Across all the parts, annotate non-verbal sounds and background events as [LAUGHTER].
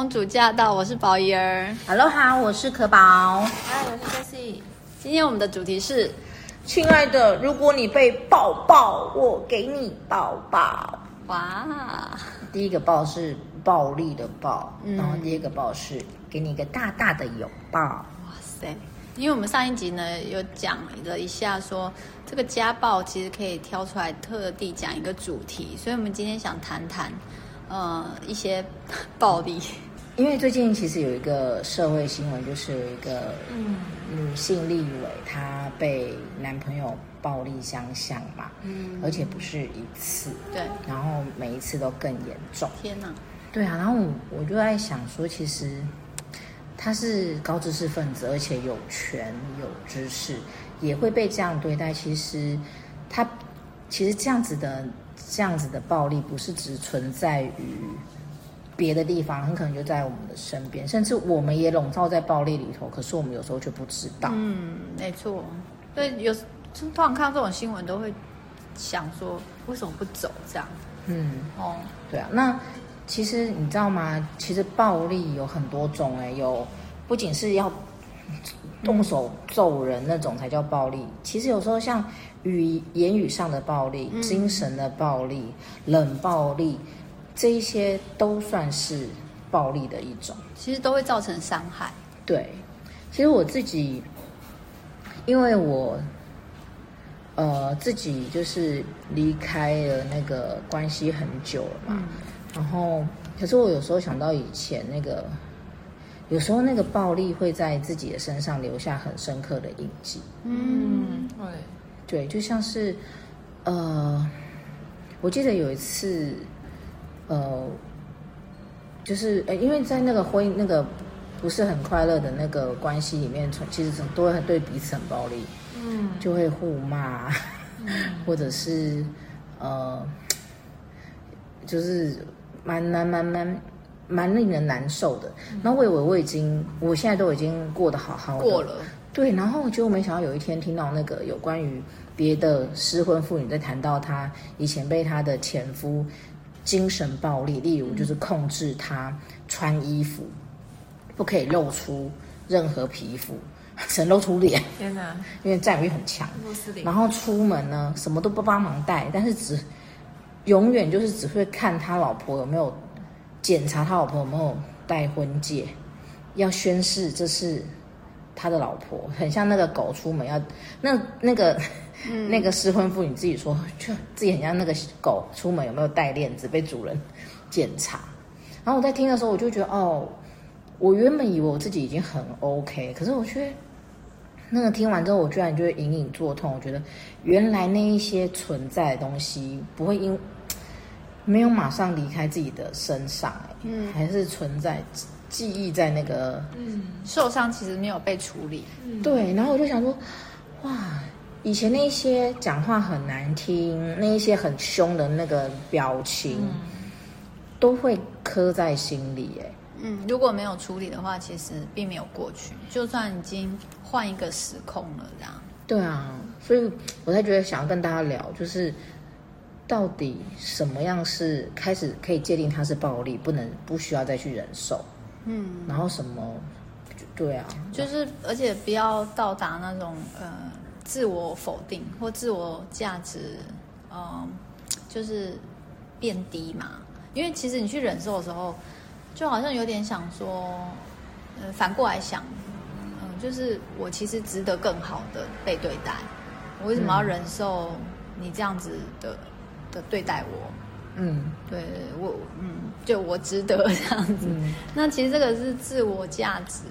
公主驾到，我是宝仪儿。Hello，好，我是可宝。嗨，我是 Jessie。今天我们的主题是，亲爱的，如果你被抱抱，我给你抱抱。哇，第一个抱是暴力的抱，嗯、然后第二个抱是给你一个大大的拥抱。哇塞！因为我们上一集呢有讲了一下说，说这个家暴其实可以挑出来特地讲一个主题，所以我们今天想谈谈。呃，一些 [LAUGHS] 暴力，因为最近其实有一个社会新闻，就是有一个女性立委，她被男朋友暴力相向嘛，嗯，而且不是一次，对，然后每一次都更严重。天哪，对啊，然后我就在想说，其实他是高知识分子，而且有权有知识，也会被这样对待。其实他其实这样子的。这样子的暴力不是只存在于别的地方，很可能就在我们的身边，甚至我们也笼罩在暴力里头。可是我们有时候却不知道。嗯，没错。对，有时通常看到这种新闻，都会想说，为什么不走这样？嗯，哦，对啊。那其实你知道吗？其实暴力有很多种，哎，有不仅是要动手揍人那种才叫暴力，其实有时候像。语言语上的暴力、精神的暴力、嗯、冷暴力，这一些都算是暴力的一种。其实都会造成伤害。对，其实我自己，因为我，呃，自己就是离开了那个关系很久了嘛。嗯、然后，可是我有时候想到以前那个，有时候那个暴力会在自己的身上留下很深刻的印记。嗯，对。对，就像是，呃，我记得有一次，呃，就是呃，因为在那个婚姻那个不是很快乐的那个关系里面，从其实都会对彼此很暴力，嗯，就会互骂，嗯、[LAUGHS] 或者是呃，就是蛮蛮蛮蛮蛮令人难受的。那、嗯、我以为我已经，我现在都已经过得好好的过了，对，然后结果没想到有一天听到那个有关于。别的失婚妇女在谈到她以前被她的前夫精神暴力，例如就是控制他穿衣服不可以露出任何皮肤，[LAUGHS] 只露出脸。天哪！[LAUGHS] 因为占有欲很强。然后出门呢，什么都不帮忙带，但是只永远就是只会看他老婆有没有检查他老婆有没有戴婚戒，要宣誓这是他的老婆，很像那个狗出门要那那个。嗯、那个失婚妇女自己说，就自己很像那个狗出门有没有带链子，被主人检查。然后我在听的时候，我就觉得哦，我原本以为我自己已经很 OK，可是我却那个听完之后，我居然就会隐隐作痛。我觉得原来那一些存在的东西不会因没有马上离开自己的身上，嗯，还是存在记忆在那个嗯受伤，其实没有被处理。对，然后我就想说，哇。以前那些讲话很难听，那一些很凶的那个表情，嗯、都会刻在心里。哎，嗯，如果没有处理的话，其实并没有过去，就算已经换一个时空了，这样。对啊，所以我才觉得想要跟大家聊，就是到底什么样是开始可以界定它是暴力，不能不需要再去忍受。嗯，然后什么？对啊，就是而且不要到达那种呃。自我否定或自我价值，嗯，就是变低嘛。因为其实你去忍受的时候，就好像有点想说，呃，反过来想，嗯，就是我其实值得更好的被对待。我为什么要忍受你这样子的的对待我？嗯，对我，嗯，就我值得这样子。嗯，那其实这个是自我价值，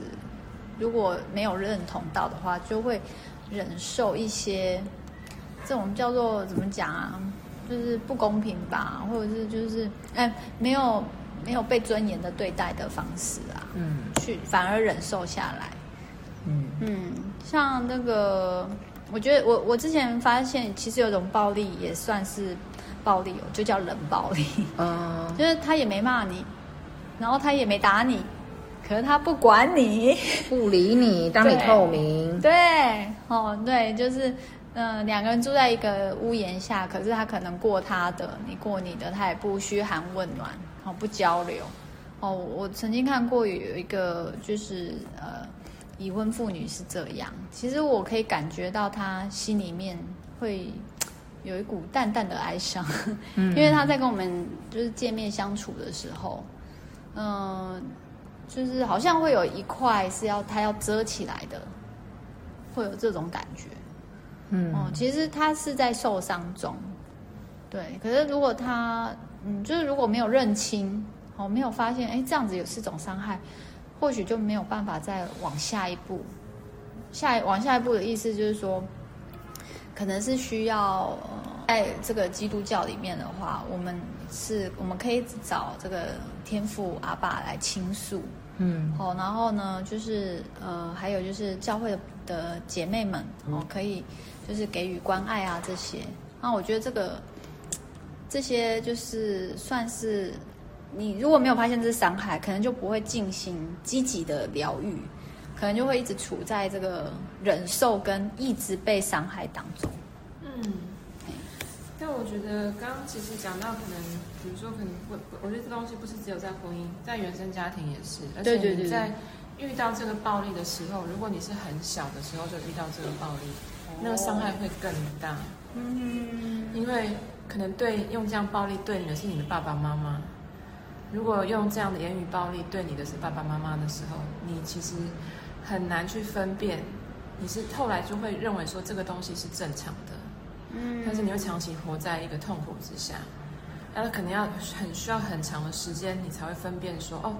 如果没有认同到的话，就会。忍受一些这种叫做怎么讲啊，就是不公平吧，或者是就是哎没有没有被尊严的对待的方式啊，嗯，去反而忍受下来，嗯。嗯，像那个，我觉得我我之前发现，其实有种暴力也算是暴力哦，就叫冷暴力，嗯，[LAUGHS] 就是他也没骂你，然后他也没打你。可是他不管你，不理你，当你透明。对，对哦，对，就是，嗯、呃，两个人住在一个屋檐下，可是他可能过他的，你过你的，他也不嘘寒问暖，哦，不交流，哦，我曾经看过有一个就是呃已婚妇女是这样，其实我可以感觉到她心里面会有一股淡淡的哀伤，嗯、[LAUGHS] 因为她在跟我们就是见面相处的时候，嗯、呃，就是好像会有一块是要它要遮起来的，会有这种感觉，嗯，哦，其实他是在受伤中，对，可是如果他嗯，就是如果没有认清。哦没有发现，哎，这样子也是种伤害，或许就没有办法再往下一步。下往下一步的意思就是说，可能是需要呃在这个基督教里面的话，我们是我们可以找这个天父阿爸来倾诉，嗯，好，然后呢，就是呃，还有就是教会的姐妹们，哦，可以就是给予关爱啊这些。那我觉得这个这些就是算是。你如果没有发现这是伤害，可能就不会进行积极的疗愈，可能就会一直处在这个忍受跟一直被伤害当中。我觉得刚刚其实讲到，可能比如说，可能会，我觉得这东西不是只有在婚姻，在原生家庭也是。而且你在遇到这个暴力的时候，如果你是很小的时候就遇到这个暴力，那个伤害会更大。嗯，因为可能对用这样暴力对你的是你的爸爸妈妈。如果用这样的言语暴力对你的是爸爸妈妈的时候，你其实很难去分辨，你是后来就会认为说这个东西是正常的，嗯，但是你会长期活在一个痛苦之下，那可能要很需要很长的时间，你才会分辨说，哦，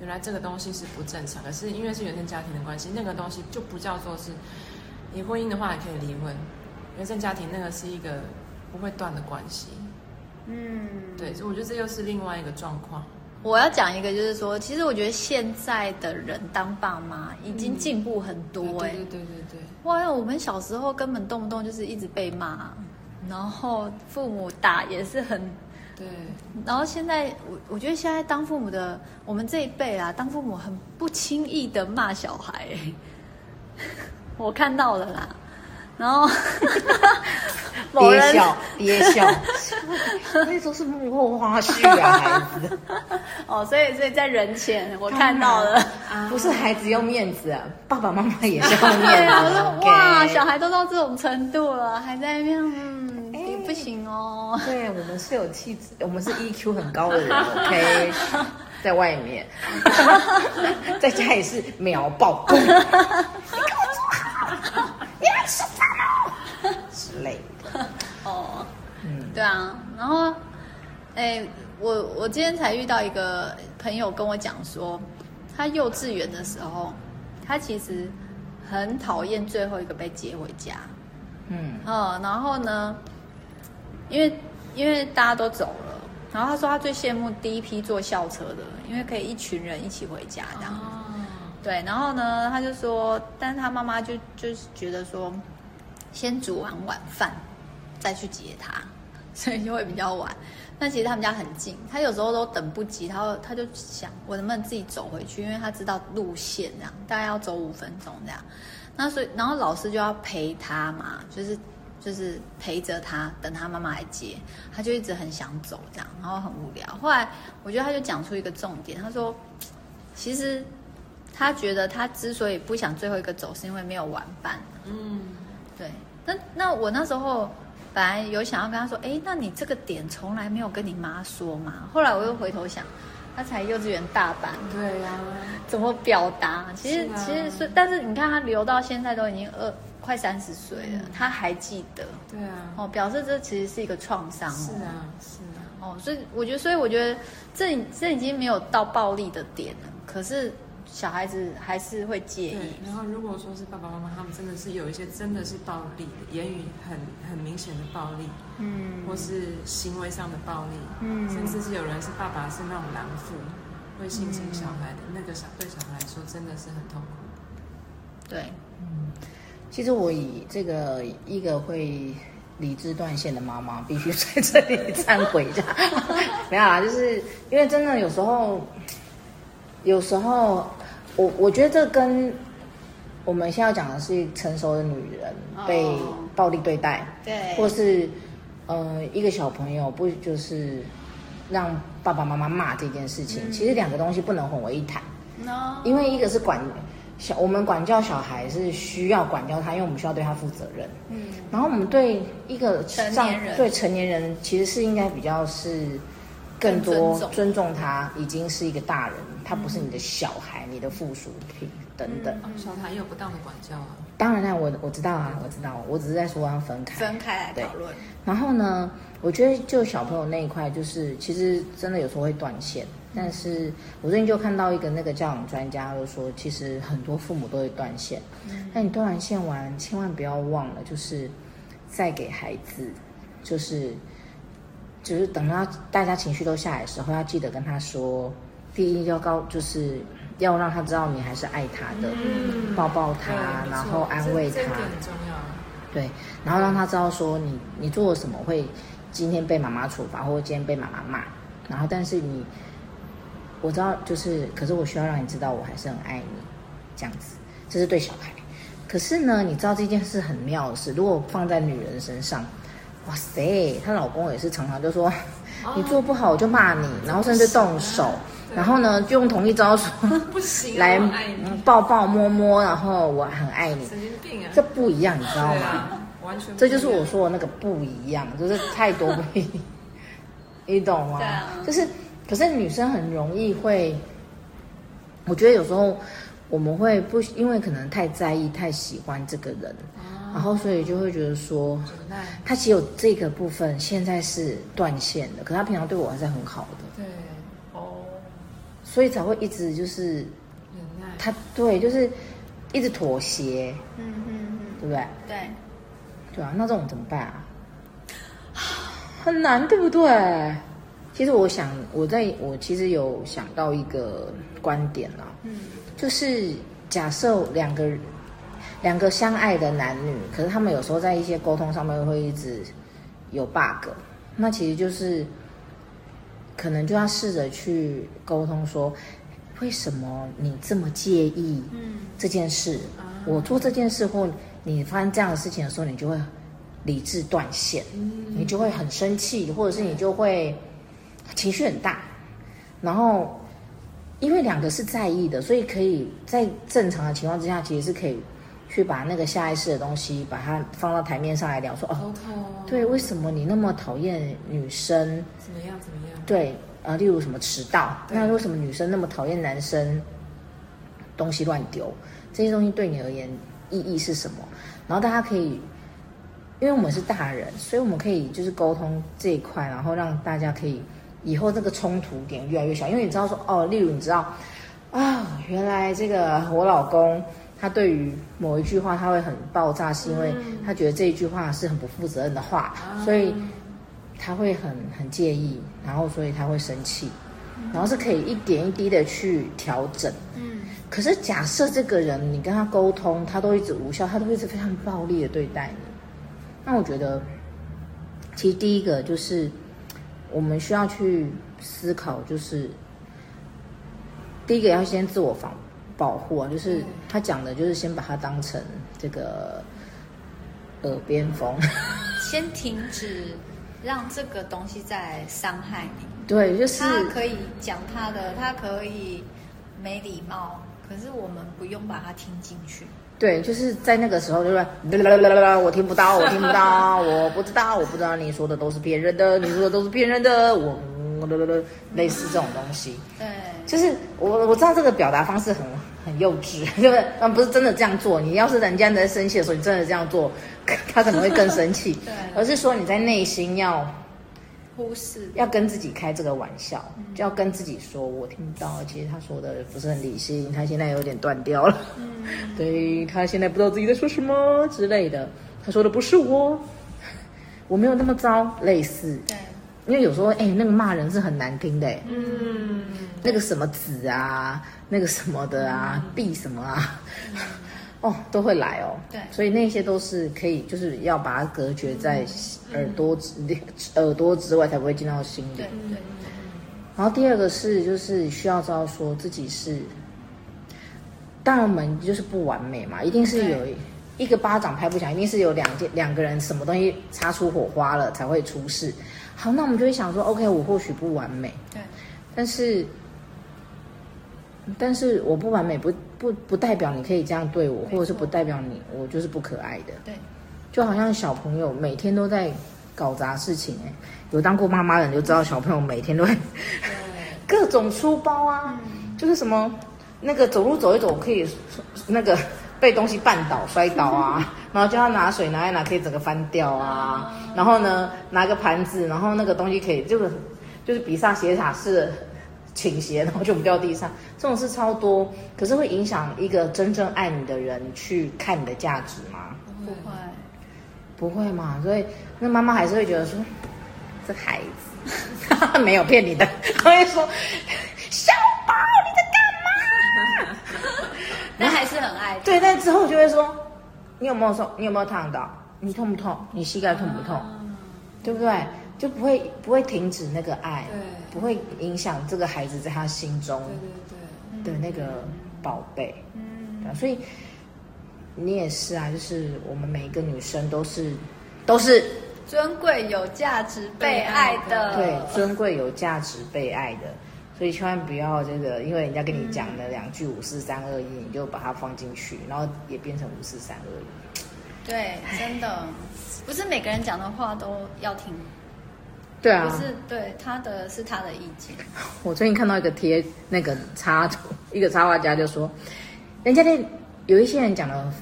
原来这个东西是不正常的，可是因为是原生家庭的关系，那个东西就不叫做是，你婚姻的话也可以离婚，原生家庭那个是一个不会断的关系。嗯，对，所以我觉得这又是另外一个状况。我要讲一个，就是说，其实我觉得现在的人当爸妈已经进步很多哎、欸嗯。对对对对对。哇，我们小时候根本动不动就是一直被骂，然后父母打也是很。对。然后现在，我我觉得现在当父母的，我们这一辈啊，当父母很不轻易的骂小孩、欸。[LAUGHS] 我看到了啦。然后，憋笑憋笑，[LAUGHS] [LAUGHS] 那都是幕后花絮啊，[LAUGHS] 孩子。哦，所以所以在人前我看到了，不是孩子要面子啊，爸爸妈妈也是要面子。对啊，我说哇，小孩都到这种程度了，还在那边，嗯，你不行哦。对，我们是有气质，我们是 EQ 很高的人，OK，在外面，在家也是秒爆。你给我坐好，你来吃饭。之类的。[LAUGHS] 哦，嗯，对啊，然后，哎，我我今天才遇到一个朋友跟我讲说，他幼稚园的时候，他其实很讨厌最后一个被接回家，嗯，嗯，然后呢，因为因为大家都走了，然后他说他最羡慕第一批坐校车的，因为可以一群人一起回家这样，哦，对，然后呢，他就说，但是他妈妈就就是觉得说。先煮完晚饭，再去接他，所以就会比较晚。但其实他们家很近，他有时候都等不及，他他就想我能不能自己走回去，因为他知道路线这样，大概要走五分钟这样。那所以，然后老师就要陪他嘛，就是就是陪着他，等他妈妈来接，他就一直很想走这样，然后很无聊。后来我觉得他就讲出一个重点，他说，其实他觉得他之所以不想最后一个走，是因为没有玩伴。嗯。对，那那我那时候本来有想要跟他说，哎，那你这个点从来没有跟你妈说嘛？后来我又回头想，他才幼稚园大班，对呀、啊，怎么表达？其实、啊、其实是，但是你看他留到现在都已经二快三十岁了，嗯、他还记得，对啊，哦，表示这其实是一个创伤，是啊是啊，哦，所以我觉得，所以我觉得这这已经没有到暴力的点了，可是。小孩子还是会介意。然后如果说是爸爸妈妈，他们真的是有一些真的是暴力的，言语很很明显的暴力，嗯，或是行为上的暴力，嗯，甚至是有人是爸爸是那种狼父，会性侵小孩的，嗯、那个小对小孩来说真的是很痛苦。对，嗯，其实我以这个一个会理智断线的妈妈，必须在这里忏悔一下，[LAUGHS] 没有啦，就是因为真的有时候，有时候。我我觉得这跟我们现在要讲的是成熟的女人被暴力对待，对，或是呃一个小朋友不就是让爸爸妈妈骂这件事情，嗯、其实两个东西不能混为一谈。No. 因为一个是管小，我们管教小孩是需要管教他，因为我们需要对他负责任。嗯。然后我们对一个成年人，对成年人其实是应该比较是更多，尊重他，已经是一个大人，他不是你的小孩，嗯、你的附属品等等。嗯、小孩也有不当的管教啊。当然啦，我我知道啊，我知道，我只是在说要分开，分开来讨论。然后呢，我觉得就小朋友那一块，就是其实真的有时候会断线。但是我最近就看到一个那个教养专家就说，其实很多父母都会断线。那你断完线完，千万不要忘了，就是再给孩子，就是就是等到大家情绪都下来的时候，要记得跟他说，第一要告就是。要让他知道你还是爱他的，嗯、抱抱他，然后安慰他，很重要。对，然后让他知道说你你做了什么会今天被妈妈处罚，或者今天被妈妈骂。然后，但是你我知道，就是可是我需要让你知道我还是很爱你，这样子，这是对小孩。可是呢，你知道这件事很妙的是，如果放在女人身上，哇塞，她老公也是常常就说、哦、你做不好我就骂你，然后甚至动手。然后呢，就用同一招说 [LAUGHS] 不行，来抱抱摸摸，然后我很爱你。神经病啊！这不一样，你知道吗？啊、完全。这就是我说的那个不一样，就是太多不一样，你懂吗？就是，可是女生很容易会，我觉得有时候我们会不，因为可能太在意、太喜欢这个人，哦、然后所以就会觉得说，他其实有这个部分现在是断线的，可他平常对我还是很好的。对。哦所以才会一直就是，他对，就是一直妥协，嗯嗯嗯，对不对？对，对啊，那这种怎么办啊？很难，对不对？其实我想，我在我其实有想到一个观点啦，嗯，就是假设两个两个相爱的男女，可是他们有时候在一些沟通上面会一直有 bug，那其实就是。可能就要试着去沟通，说为什么你这么介意这件事？嗯、我做这件事或你发生这样的事情的时候，你就会理智断线，嗯、你就会很生气，或者是你就会情绪很大。然后，因为两个是在意的，所以可以在正常的情况之下，其实是可以去把那个下意识的东西把它放到台面上来聊，说哦.对，为什么你那么讨厌女生？怎么样？怎么样？对，呃，例如什么迟到，那为什么女生那么讨厌男生东西乱丢？这些东西对你而言意义是什么？然后大家可以，因为我们是大人，所以我们可以就是沟通这一块，然后让大家可以以后这个冲突点越来越小。因为你知道说，哦，例如你知道啊、哦，原来这个我老公他对于某一句话他会很爆炸，是因为他觉得这一句话是很不负责任的话，嗯、所以。他会很很介意，然后所以他会生气，然后是可以一点一滴的去调整。嗯，可是假设这个人你跟他沟通，他都一直无效，他都一直非常暴力的对待你，那我觉得，其实第一个就是我们需要去思考，就是第一个要先自我防保护啊，就是他讲的，就是先把它当成这个耳边风，[LAUGHS] 先停止。让这个东西再伤害你，对，就是他可以讲他的，他可以没礼貌，可是我们不用把它听进去。对，就是在那个时候，[LAUGHS] 就是我听不到，我听不到，我不知道，我不知道你说的都是骗人的，你说的都是骗人的，我 [LAUGHS] 类似这种东西。对，就是我我知道这个表达方式很很幼稚，对不对？但不是真的这样做。你要是人家在生气的时候，你真的这样做。[LAUGHS] 他可能会更生气，[LAUGHS] 对，而是说你在内心要忽视，要跟自己开这个玩笑，就要跟自己说：“我听不到，其实他说的不是很理性，他现在有点断掉了，嗯，[LAUGHS] 对，他现在不知道自己在说什么之类的，他说的不是我，我没有那么糟，类似，对，因为有时候哎，那个骂人是很难听的，嗯，那个什么子啊，那个什么的啊，闭什么啊。[LAUGHS] ”哦，都会来哦。对，所以那些都是可以，就是要把它隔绝在耳朵之、嗯、耳朵之外，才不会进到心里。对对对。然后第二个是，就是需要知道说自己是，当然我们就是不完美嘛，一定是有一个巴掌拍不响，一定是有两件两个人什么东西擦出火花了才会出事。好，那我们就会想说，OK，我或许不完美，对，但是，但是我不完美不不不代表你可以这样对我，或者是不代表你我就是不可爱的。对，就好像小朋友每天都在搞砸事情哎，有当过妈妈的人就知道，小朋友每天都会 [LAUGHS] 各种出包啊，就是什么那个走路走一走可以那个被东西绊倒摔倒啊，然后叫他拿水拿一拿可以整个翻掉啊，然后呢拿个盘子，然后那个东西可以就是就是比萨斜塔式的。倾斜，然后就不掉地上，这种事超多，可是会影响一个真正爱你的人去看你的价值吗？不会，不会嘛？所以那妈妈还是会觉得说，这孩子 [LAUGHS] 没有骗你的，他会说，小宝你在干嘛？[LAUGHS] 那还是很爱。对，但之后就会说，你有没有受？你有没有烫到？你痛不痛？你膝盖痛不痛？嗯、对不对？就不会不会停止那个爱，不会影响这个孩子在他心中的那个宝贝。嗯，所以你也是啊，就是我们每一个女生都是都是尊贵有价值被爱的，对，尊贵有价值被爱的。所以千万不要这个，因为人家跟你讲了两句五四三二一，你就把它放进去，然后也变成五四三二一。对，真的不是每个人讲的话都要听。对啊，不是对他的是他的意见。我最近看到一个贴那个插图，一个插画家就说，人家那有一些人讲的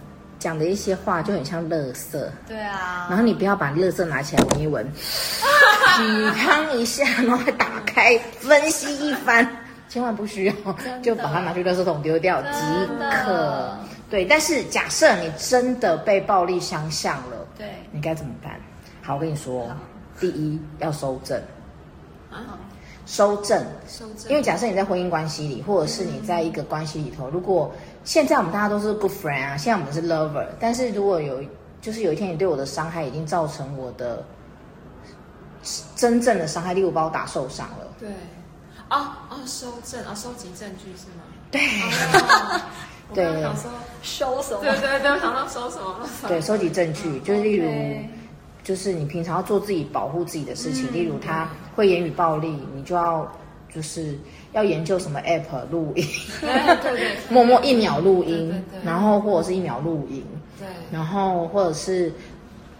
讲的一些话就很像垃圾。对啊。然后你不要把垃圾拿起来闻一闻，[LAUGHS] 抵抗一下，然后还打开分析一番，千万不需要，就把它拿去垃圾桶丢掉即可。对，但是假设你真的被暴力相向了，对，你该怎么办？好，我跟你说。第一要收正，啊，收正，收正。因为假设你在婚姻关系里，或者是你在一个关系里头，如果现在我们大家都是 good friend 啊，现在我们是 lover，但是如果有，就是有一天你对我的伤害已经造成我的真正的伤害，例如把我打受伤了，对，啊啊，收正啊，收集证据是吗？对，对，我想说收什么？对对对，我想到收什么？对，收集证据，就是例如。就是你平常要做自己保护自己的事情，嗯、例如他会言语暴力，你就要就是要研究什么 app 录音，默默一秒录音，对对对，然后或者是一秒录音，对，然后或者是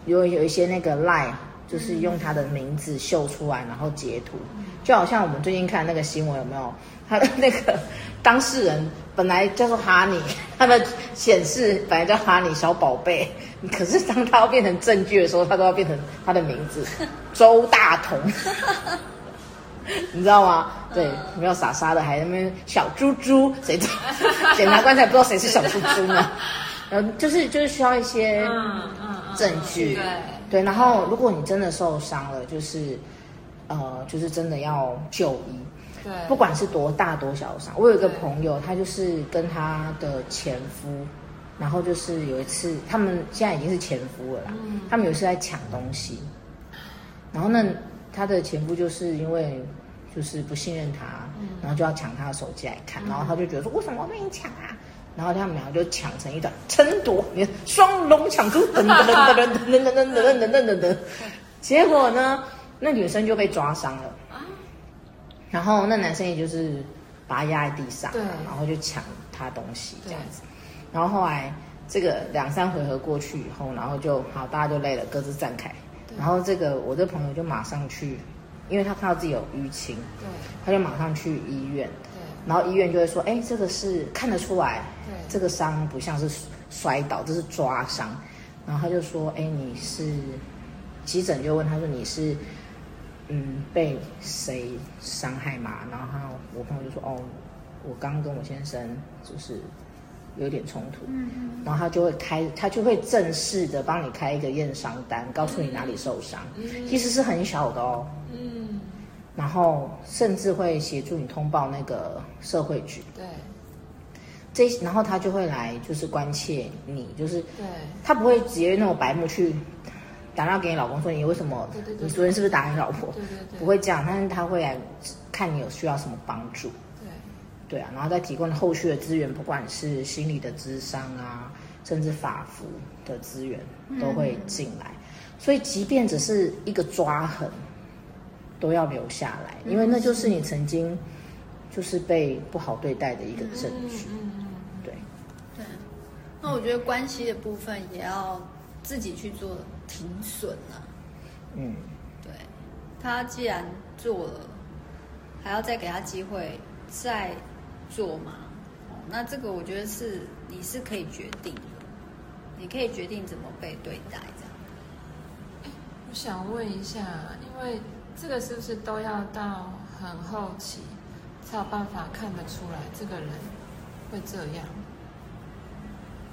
有有一些那个 line，就是用他的名字秀出来，然后截图，嗯、就好像我们最近看那个新闻有没有？他的那个当事人本来叫做哈尼，他的显示本来叫哈尼小宝贝。可是当他要变成证据的时候，他都要变成他的名字 [LAUGHS] 周大同，你知道吗？对，没有傻傻的，还在那边小猪猪，谁知道？[LAUGHS] 检察官才不知道谁是小猪猪呢。然后就是就是需要一些证据，对对。然后如果你真的受伤了，就是呃，就是真的要就医，对，不管是多大多小的伤。我有一个朋友，他就是跟他的前夫。然后就是有一次，他们现在已经是前夫了啦。嗯、他们有一次在抢东西，然后那，他的前夫就是因为就是不信任他，嗯、然后就要抢他的手机来看，嗯、然后他就觉得说为什么要被你抢啊？然后他们两个就抢成一段争夺，你看双龙抢珠，噔噔噔噔噔噔噔噔噔噔噔噔，[LAUGHS] 结果呢，那女生就被抓伤了，然后那男生也就是把他压在地上，对然后就抢他东西这样子。然后后来这个两三回合过去以后，然后就好，大家就累了，各自站开。然后这个我这朋友就马上去，因为他看到自己有淤青，对，他就马上去医院。对，然后医院就会说，哎，这个是看得出来，对，这个伤不像是摔倒，这是抓伤。然后他就说，哎，你是急诊就问他说你是嗯被谁伤害嘛？然后我朋友就说，哦，我刚跟我先生就是。有点冲突，嗯嗯，然后他就会开，他就会正式的帮你开一个验伤单，告诉你哪里受伤，嗯，其实是很小的哦，嗯，然后甚至会协助你通报那个社会局，对，这然后他就会来就是关切你，就是，对，他不会直接那种白目去打电话给你老公说你为什么，对对对，你昨天是不是打你老婆？对对对，不会这样，但是他会来看你有需要什么帮助。对对啊，然后再提供后续的资源，不管是心理的智商啊，甚至法服的资源都会进来。嗯、所以，即便只是一个抓痕，都要留下来，因为那就是你曾经就是被不好对待的一个证据。嗯嗯嗯、对对。那我觉得关系的部分也要自己去做停损啊。嗯，对。他既然做了，还要再给他机会再做吗？哦，那这个我觉得是你是可以决定的，你可以决定怎么被对待这样。我想问一下，因为这个是不是都要到很后期才有办法看得出来这个人会这样？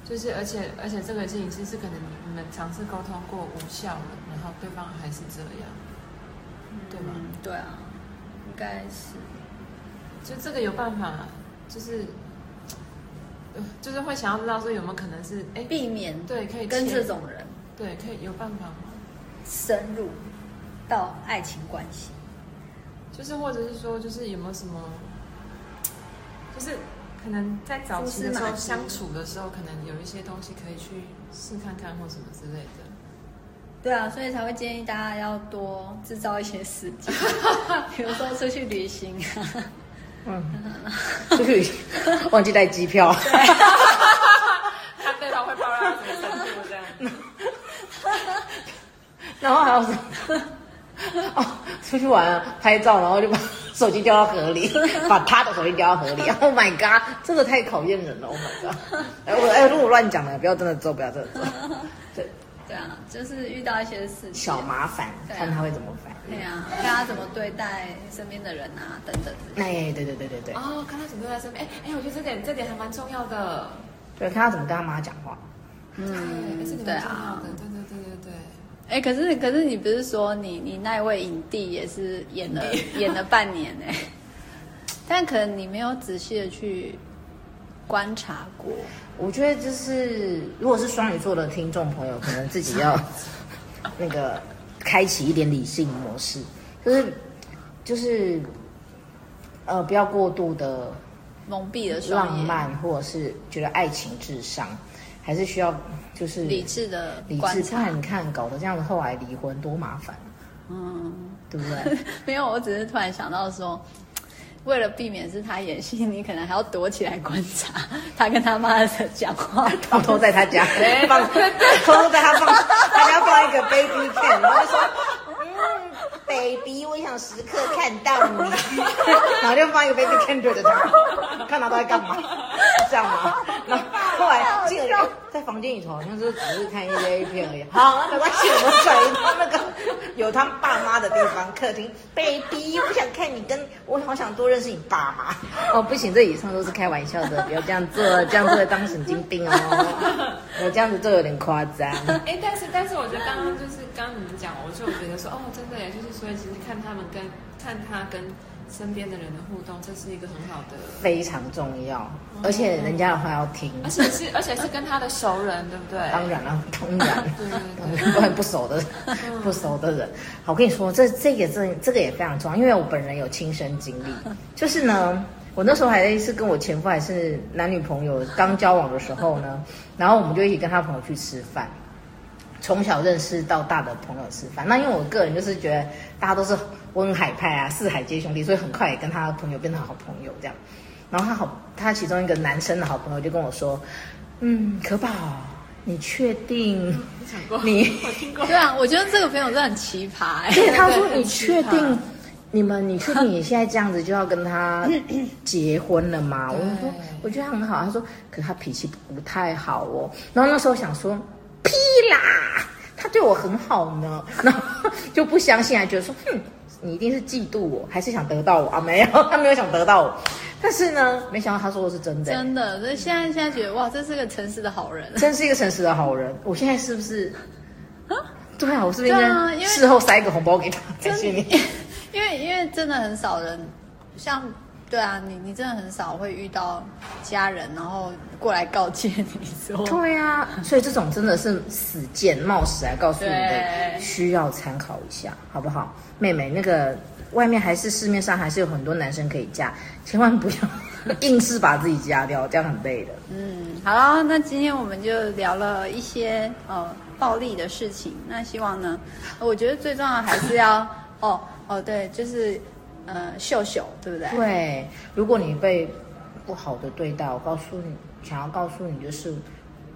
就是而且而且这个事情其实是可能你们尝试沟通过无效了，然后对方还是这样，对吗？嗯，对啊，应该是。就这个有办法，就是，就是会想要知道说有没有可能是哎避免对可以跟这种人对可以有办法吗？深入到爱情关系，就是或者是说就是有没有什么，就是可能在早期的时候相处的时候，可能有一些东西可以去试看看或什么之类的。对啊，所以才会建议大家要多制造一些时间，[LAUGHS] 比如说出去旅行啊。嗯，出去忘记带机票，他对方会爆料什么程度这样？[LAUGHS] [LAUGHS] 然后还有什么？哦，出去玩啊拍照，然后就把手机掉到河里，[LAUGHS] 把他的手机掉到河里。[LAUGHS] Oh my god，这个太考验人了。Oh my god，[LAUGHS] 哎我哎，如果乱讲了，不要真的做，不要真的做。对。对啊，就是遇到一些事情小麻烦，看他会怎么反应。对啊，看他怎么对待身边的人啊，等等。哎，对对对对对。哦，看他怎么对待身边。哎哎，我觉得这点这点还蛮重要的。对，看他怎么跟他妈讲话。嗯，对啊。对对对哎，可是可是你不是说你你那一位影帝也是演了演了半年哎，[LAUGHS] 但可能你没有仔细的去观察过。我觉得就是，如果是双鱼座的听众朋友，可能自己要 [LAUGHS] 那个开启一点理性模式，就是就是呃，不要过度的蒙蔽了浪漫，或者是觉得爱情至上，还是需要就是理智的理智。不然你看，搞得这样子，后来离婚多麻烦，嗯，对不对？[LAUGHS] 没有，我只是突然想到说。为了避免是他演戏，你可能还要躲起来观察他跟他妈的讲话，偷偷在他家 [LAUGHS] 放，偷偷在他放，他家放一个 baby cam，然后就说，嗯，baby，我想时刻看到你，[LAUGHS] 然后就放一个 baby cam 对着他，看他都在干嘛，这样吗？然后后来进了在房间里头，好像是只是看一些 A [LAUGHS] 片而已。好，那没关系，我们转移到那个有他爸妈的地方，客厅，baby，我想看你跟我好想多认。识你爸妈哦，不行，这以上都是开玩笑的，不要这样做，这样做会当神经病哦。[LAUGHS] 我这样子做有点夸张。哎，但是但是，我觉得刚刚就是刚刚你们讲，我就觉得说，哦，真的耶，就是所以其实看他们跟看他跟身边的人的互动，这是一个很好的，非常重要，而且人家的话要听，而且是而且是跟他的熟人，对不对？当然了，当然，[LAUGHS] 不然不熟的不熟的人。好，我跟你说，这这个这这个也非常重要，因为我本人有亲身经历，[LAUGHS] 就是呢，我那时候还是跟我前夫还是男女朋友刚交往的时候呢，然后我们就一起跟他朋友去吃饭。从小认识到大的朋友吃饭，那因为我个人就是觉得大家都是温海派啊，四海皆兄弟，所以很快也跟他的朋友变成好朋友这样。然后他好，他其中一个男生的好朋友就跟我说：“嗯，可宝，你确定？你我听过？对啊，我觉得这个朋友真的很奇葩哎。对，他说 [LAUGHS] 你确定？你们你确定你现在这样子就要跟他 [LAUGHS] 结婚了吗？我说我觉得很好。他说，可他脾气不太好哦。然后那时候想说。屁啦，他对我很好呢，然后就不相信，还觉得说，哼，你一定是嫉妒我，还是想得到我啊？没有，他没有想得到我，但是呢，没想到他说的是真的，真的。所以现在现在觉得，哇，这是个诚实的好人，真是一个诚实的好人。我现在是不是？啊，对啊，我是不是应该事后塞一个红包给他，感谢你？[LAUGHS] 因为因为真的很少人像。对啊，你你真的很少会遇到家人，然后过来告诫你说。对啊，所以这种真的是死贱冒死来告诉你的，需要参考一下，好不好？妹妹，那个外面还是市面上还是有很多男生可以嫁，千万不要硬是把自己嫁掉，这样很累的。嗯，好了，那今天我们就聊了一些呃暴力的事情，那希望呢，我觉得最重要的还是要哦哦对，就是。呃秀秀，对不对？对，如果你被不好的对待，我告诉你，想要告诉你就是。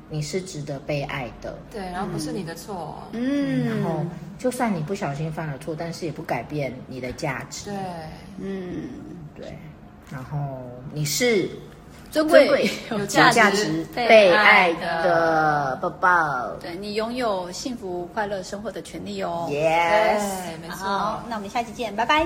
你是值得被爱的，对，然后不是你的错，嗯，然后就算你不小心犯了错，但是也不改变你的价值，对，嗯，对，然后你是尊贵、[LAUGHS] 有价值、被爱的。宝宝，对，你拥有幸福快乐生活的权利哦，Yes，没错，好，那我们下期见，拜拜。